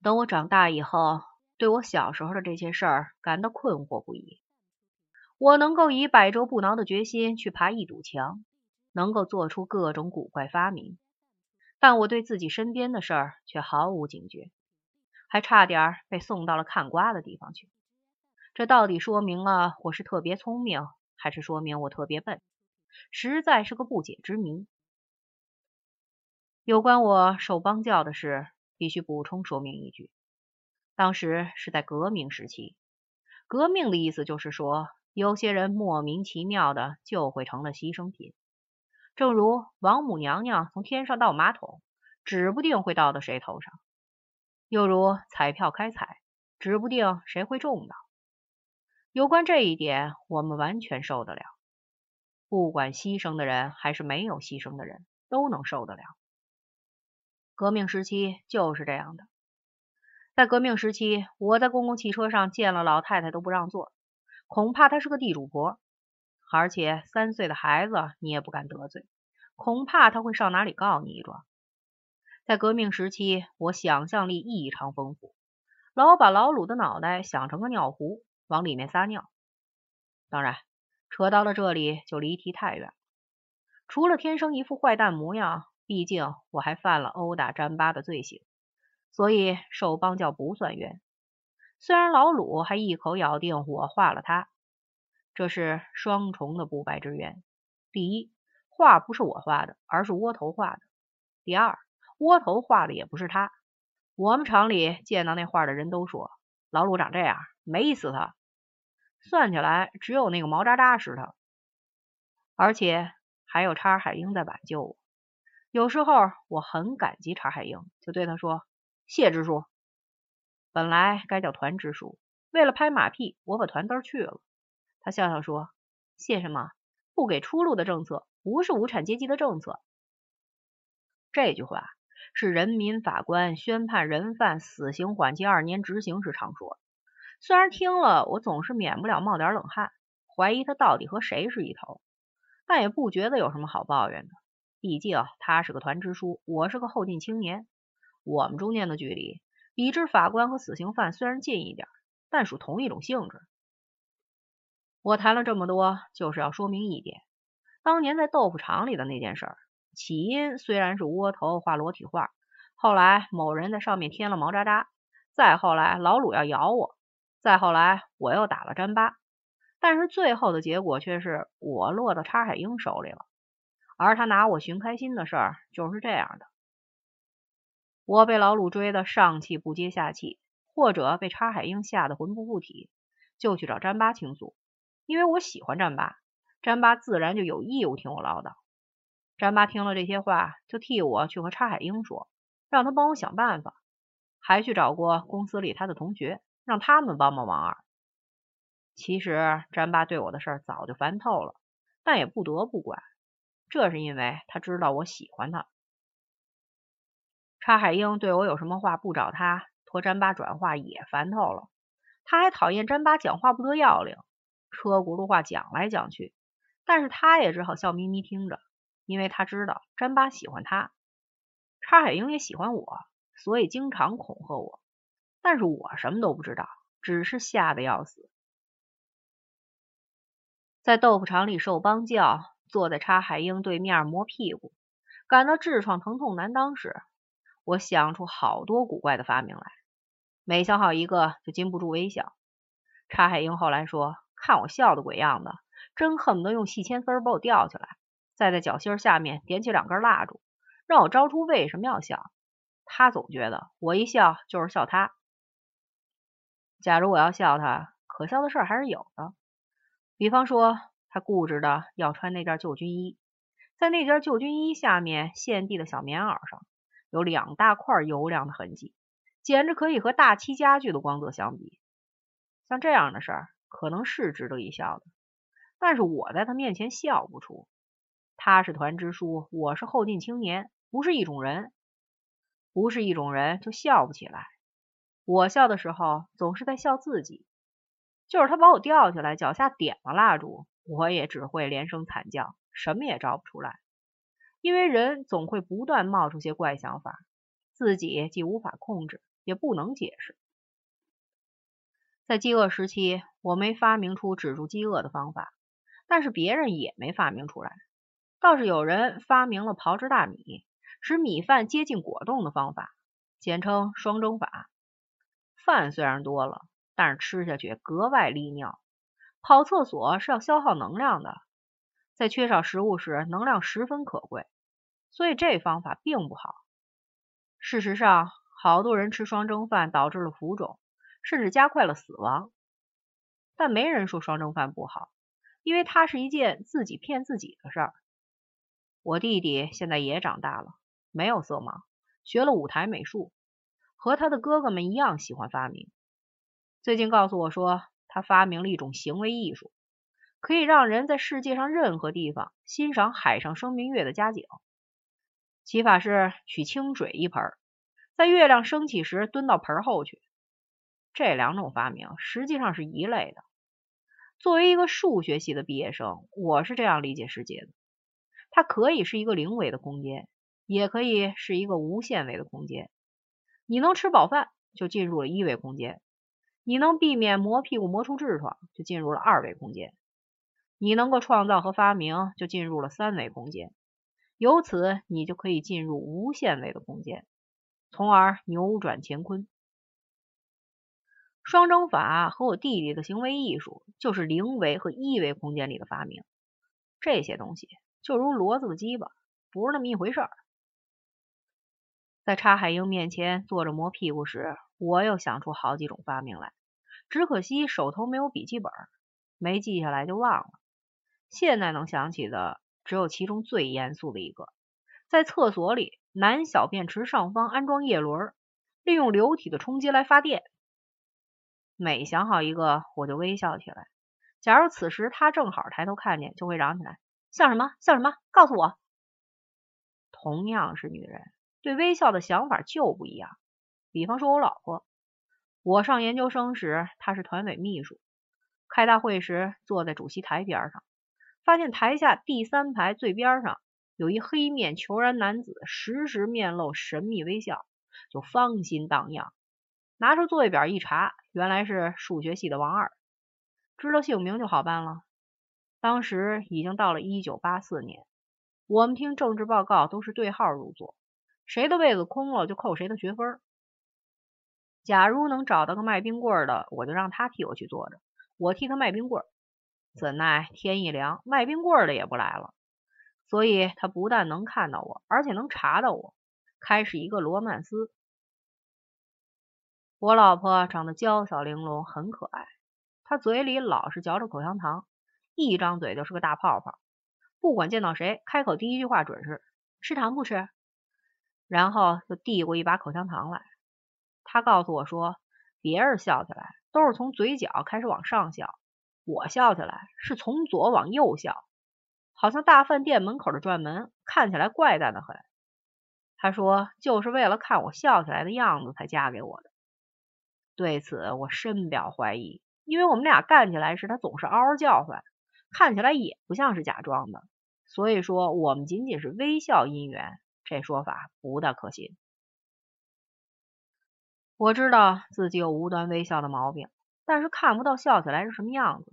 等我长大以后，对我小时候的这些事儿感到困惑不已。我能够以百折不挠的决心去爬一堵墙，能够做出各种古怪发明，但我对自己身边的事儿却毫无警觉，还差点被送到了看瓜的地方去。这到底说明了我是特别聪明，还是说明我特别笨？实在是个不解之谜。有关我受帮教的事，必须补充说明一句：当时是在革命时期。革命的意思就是说。有些人莫名其妙的就会成了牺牲品，正如王母娘娘从天上倒马桶，指不定会倒到谁头上；又如彩票开彩，指不定谁会中到。有关这一点，我们完全受得了，不管牺牲的人还是没有牺牲的人，都能受得了。革命时期就是这样的，在革命时期，我在公共汽车上见了老太太都不让座。恐怕她是个地主婆，而且三岁的孩子你也不敢得罪，恐怕他会上哪里告你一状。在革命时期，我想象力异常丰富，老把老鲁的脑袋想成个尿壶，往里面撒尿。当然，扯到了这里就离题太远。除了天生一副坏蛋模样，毕竟我还犯了殴打詹巴的罪行，所以受帮教不算冤。虽然老鲁还一口咬定我画了他，这是双重的不白之冤。第一，画不是我画的，而是窝头画的；第二，窝头画的也不是他。我们厂里见到那画的人都说，老鲁长这样，美死他。算起来，只有那个毛渣渣是他。而且还有叉海英在挽救我。有时候我很感激查海英，就对他说：“谢支书。”本来该叫团支书，为了拍马屁，我把团字去了。他笑笑说：“谢什么？不给出路的政策不是无产阶级的政策。”这句话是人民法官宣判人犯死刑缓期二年执行时常说。虽然听了我总是免不了冒点冷汗，怀疑他到底和谁是一头，但也不觉得有什么好抱怨的。毕竟他是个团支书，我是个后进青年，我们中间的距离。比之法官和死刑犯虽然近一点，但属同一种性质。我谈了这么多，就是要说明一点：当年在豆腐厂里的那件事，起因虽然是窝头画裸体画，后来某人在上面添了毛渣渣，再后来老鲁要咬我，再后来我又打了詹巴，但是最后的结果却是我落到叉海英手里了，而他拿我寻开心的事儿就是这样的。我被老鲁追得上气不接下气，或者被叉海英吓得魂不附体，就去找詹巴倾诉。因为我喜欢詹巴，詹巴自然就有义务听我唠叨。詹巴听了这些话，就替我去和叉海英说，让他帮我想办法，还去找过公司里他的同学，让他们帮帮忙儿。其实詹巴对我的事儿早就烦透了，但也不得不管，这是因为他知道我喜欢他。叉海英对我有什么话不找他，托詹巴转话也烦透了。他还讨厌詹巴讲话不得要领，车轱辘话讲来讲去。但是他也只好笑眯眯听着，因为他知道詹巴喜欢他，叉海英也喜欢我，所以经常恐吓我。但是我什么都不知道，只是吓得要死。在豆腐厂里受帮教，坐在叉海英对面磨屁股，感到痔疮疼痛难当时。我想出好多古怪的发明来，每想好一个就禁不住微笑。叉海英后来说，看我笑的鬼样子，真恨不得用细铅丝把我吊起来，再在脚心下面点起两根蜡烛，让我招出为什么要笑。他总觉得我一笑就是笑他。假如我要笑他，可笑的事还是有的。比方说，他固执的要穿那件旧军衣，在那件旧军衣下面现地的小棉袄上。有两大块油亮的痕迹，简直可以和大漆家具的光泽相比。像这样的事儿，可能是值得一笑的，但是我在他面前笑不出。他是团支书，我是后进青年，不是一种人，不是一种人就笑不起来。我笑的时候，总是在笑自己。就是他把我吊起来，脚下点了蜡烛，我也只会连声惨叫，什么也招不出来。因为人总会不断冒出些怪想法，自己既无法控制，也不能解释。在饥饿时期，我没发明出止住饥饿的方法，但是别人也没发明出来。倒是有人发明了炮制大米，使米饭接近果冻的方法，简称双蒸法。饭虽然多了，但是吃下去格外利尿。跑厕所是要消耗能量的，在缺少食物时，能量十分可贵，所以这方法并不好。事实上，好多人吃双蒸饭导致了浮肿，甚至加快了死亡。但没人说双蒸饭不好，因为它是一件自己骗自己的事儿。我弟弟现在也长大了，没有色盲，学了舞台美术，和他的哥哥们一样喜欢发明。最近告诉我说，他发明了一种行为艺术，可以让人在世界上任何地方欣赏海上生明月的佳景。其法是取清水一盆，在月亮升起时蹲到盆后去。这两种发明实际上是一类的。作为一个数学系的毕业生，我是这样理解世界的。它可以是一个零维的空间，也可以是一个无限维的空间。你能吃饱饭，就进入了一维空间；你能避免磨屁股磨出痔疮，就进入了二维空间；你能够创造和发明，就进入了三维空间。由此，你就可以进入无限维的空间，从而扭转乾坤。双蒸法和我弟弟的行为艺术，就是零维和一维空间里的发明。这些东西。就如骡子的鸡巴，不是那么一回事儿。在查海英面前坐着磨屁股时，我又想出好几种发明来，只可惜手头没有笔记本，没记下来就忘了。现在能想起的只有其中最严肃的一个：在厕所里男小便池上方安装叶轮，利用流体的冲击来发电。每想好一个，我就微笑起来。假如此时他正好抬头看见，就会嚷起来。笑什么？笑什么？告诉我。同样是女人，对微笑的想法就不一样。比方说，我老婆，我上研究生时，他是团委秘书。开大会时，坐在主席台边上，发现台下第三排最边上有一黑面虬髯男子，时时面露神秘微笑，就芳心荡漾。拿出座位表一查，原来是数学系的王二，知道姓名就好办了。当时已经到了一九八四年，我们听政治报告都是对号入座，谁的位子空了就扣谁的学分。假如能找到个卖冰棍的，我就让他替我去坐着，我替他卖冰棍。怎奈天一凉，卖冰棍的也不来了，所以他不但能看到我，而且能查到我，开始一个罗曼斯。我老婆长得娇小玲珑，很可爱，她嘴里老是嚼着口香糖。一张嘴就是个大泡泡，不管见到谁，开口第一句话准是吃糖不吃，然后就递过一把口香糖来。他告诉我说，别人笑起来都是从嘴角开始往上笑，我笑起来是从左往右笑，好像大饭店门口的转门，看起来怪诞的很。他说就是为了看我笑起来的样子才嫁给我的。对此我深表怀疑，因为我们俩干起来时，他总是嗷嗷叫唤。看起来也不像是假装的，所以说我们仅仅是微笑姻缘，这说法不大可信。我知道自己有无端微笑的毛病，但是看不到笑起来是什么样子。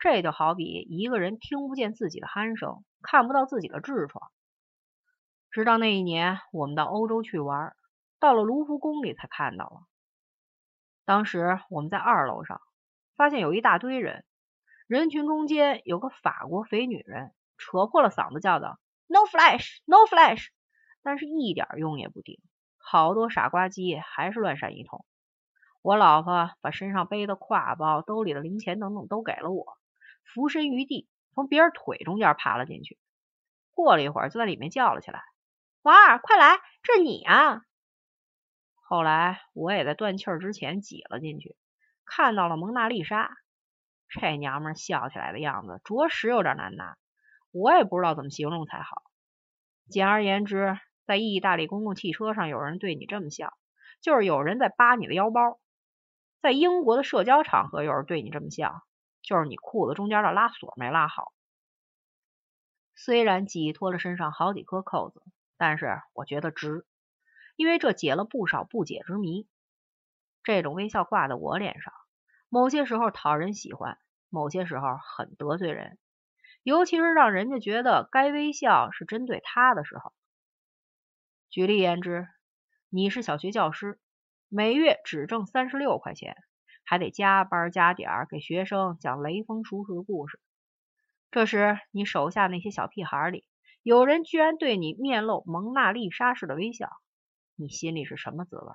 这就好比一个人听不见自己的鼾声，看不到自己的痔疮。直到那一年，我们到欧洲去玩，到了卢浮宫里才看到了。当时我们在二楼上，发现有一大堆人。人群中间有个法国肥女人，扯破了嗓子叫道：“No flash, no flash！” 但是一点用也不顶，好多傻瓜鸡还是乱闪一通。我老婆把身上背的挎包、兜里的零钱等等都给了我，俯身于地，从别人腿中间爬了进去。过了一会儿，就在里面叫了起来：“王二，快来，这是你啊！”后来我也在断气儿之前挤了进去，看到了蒙娜丽莎。这娘们笑起来的样子，着实有点难拿，我也不知道怎么形容才好。简而言之，在意大利公共汽车上有人对你这么笑，就是有人在扒你的腰包；在英国的社交场合有人对你这么笑，就是你裤子中间的拉锁没拉好。虽然挤脱了身上好几颗扣子，但是我觉得值，因为这解了不少不解之谜。这种微笑挂在我脸上，某些时候讨人喜欢，某些时候很得罪人，尤其是让人家觉得该微笑是针对他的时候。举例言之，你是小学教师，每月只挣三十六块钱，还得加班加点给学生讲雷锋叔叔的故事。这时，你手下那些小屁孩里，有人居然对你面露蒙娜丽莎式的微笑，你心里是什么滋味？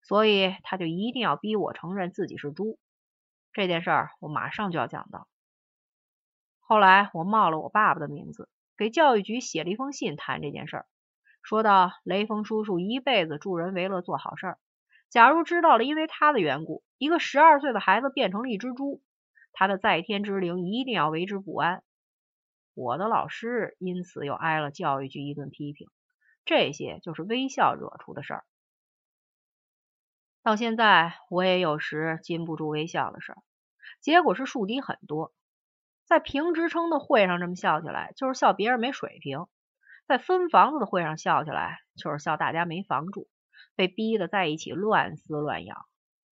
所以他就一定要逼我承认自己是猪。这件事儿我马上就要讲到。后来我冒了我爸爸的名字，给教育局写了一封信谈这件事儿，说到雷锋叔叔一辈子助人为乐做好事儿，假如知道了因为他的缘故，一个十二岁的孩子变成了一只猪。他的在天之灵一定要为之不安。我的老师因此又挨了教育局一顿批评。这些就是微笑惹出的事儿。到现在我也有时禁不住微笑的事儿，结果是树敌很多。在评职称的会上这么笑起来，就是笑别人没水平；在分房子的会上笑起来，就是笑大家没房住，被逼得在一起乱撕乱咬。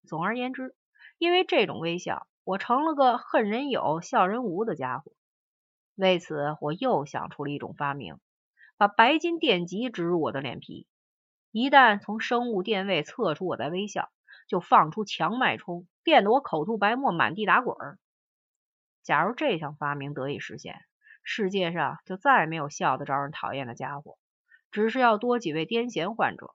总而言之，因为这种微笑。我成了个恨人有笑人无的家伙，为此我又想出了一种发明，把白金电极植入我的脸皮，一旦从生物电位测出我在微笑，就放出强脉冲，电得我口吐白沫，满地打滚儿。假如这项发明得以实现，世界上就再也没有笑得招人讨厌的家伙，只是要多几位癫痫患者。